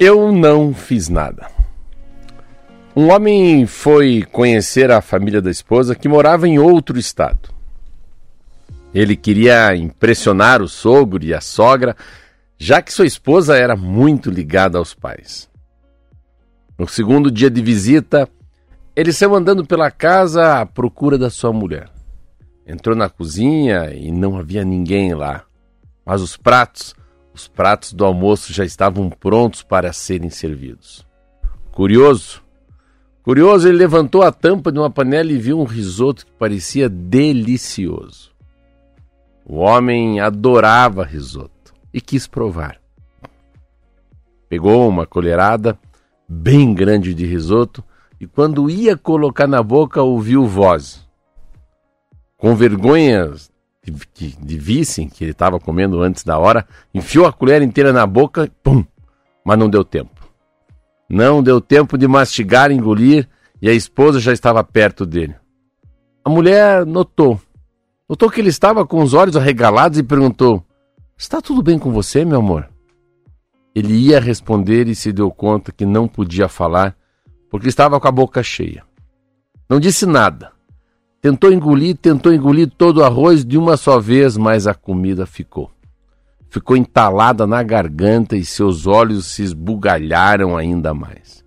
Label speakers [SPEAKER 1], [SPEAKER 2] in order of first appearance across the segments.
[SPEAKER 1] Eu não fiz nada. Um homem foi conhecer a família da esposa que morava em outro estado. Ele queria impressionar o sogro e a sogra, já que sua esposa era muito ligada aos pais. No segundo dia de visita, ele saiu andando pela casa à procura da sua mulher. Entrou na cozinha e não havia ninguém lá. Mas os pratos os pratos do almoço já estavam prontos para serem servidos. Curioso, curioso, ele levantou a tampa de uma panela e viu um risoto que parecia delicioso. O homem adorava risoto e quis provar. Pegou uma colherada bem grande de risoto e quando ia colocar na boca ouviu voz. Com vergonha que, de vissem que ele estava comendo antes da hora, enfiou a colher inteira na boca, pum, mas não deu tempo. Não deu tempo de mastigar, engolir, e a esposa já estava perto dele. A mulher notou. Notou que ele estava com os olhos arregalados e perguntou: Está tudo bem com você, meu amor? Ele ia responder e se deu conta que não podia falar porque estava com a boca cheia. Não disse nada Tentou engolir, tentou engolir todo o arroz de uma só vez, mas a comida ficou. Ficou entalada na garganta e seus olhos se esbugalharam ainda mais.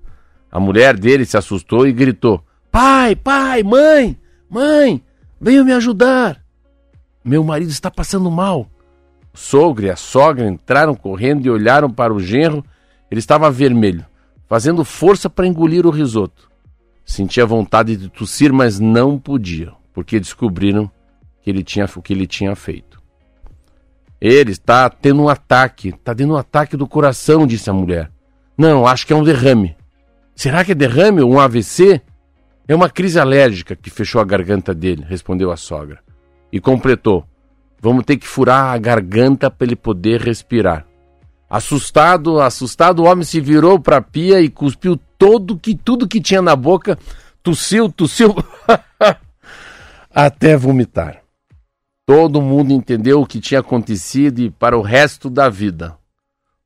[SPEAKER 1] A mulher dele se assustou e gritou: Pai, pai, mãe, mãe, venham me ajudar. Meu marido está passando mal. O sogro e a sogra entraram correndo e olharam para o genro. Ele estava vermelho, fazendo força para engolir o risoto. Sentia vontade de tossir, mas não podia, porque descobriram que ele tinha, o que ele tinha feito. Ele está tendo um ataque, está tendo um ataque do coração, disse a mulher. Não, acho que é um derrame. Será que é derrame ou um AVC? É uma crise alérgica que fechou a garganta dele, respondeu a sogra. E completou: Vamos ter que furar a garganta para ele poder respirar. Assustado, assustado, o homem se virou para a pia e cuspiu todo que tudo que tinha na boca, tossiu, tossiu até vomitar. Todo mundo entendeu o que tinha acontecido e para o resto da vida.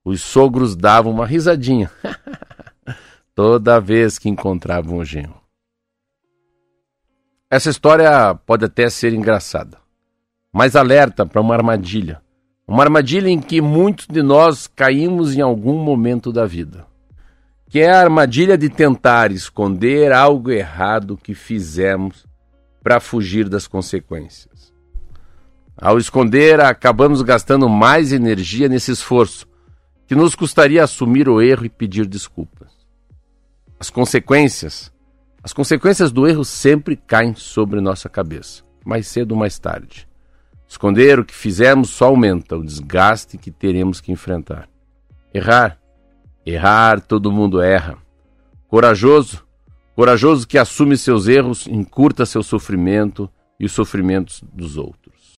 [SPEAKER 1] Os sogros davam uma risadinha toda vez que encontravam o genro. Essa história pode até ser engraçada, mas alerta para uma armadilha uma armadilha em que muitos de nós caímos em algum momento da vida. Que é a armadilha de tentar esconder algo errado que fizemos para fugir das consequências. Ao esconder, acabamos gastando mais energia nesse esforço, que nos custaria assumir o erro e pedir desculpas. As consequências, as consequências do erro sempre caem sobre nossa cabeça, mais cedo ou mais tarde. Esconder o que fizemos só aumenta o desgaste que teremos que enfrentar. Errar. Errar, todo mundo erra. Corajoso. Corajoso que assume seus erros, encurta seu sofrimento e os sofrimentos dos outros.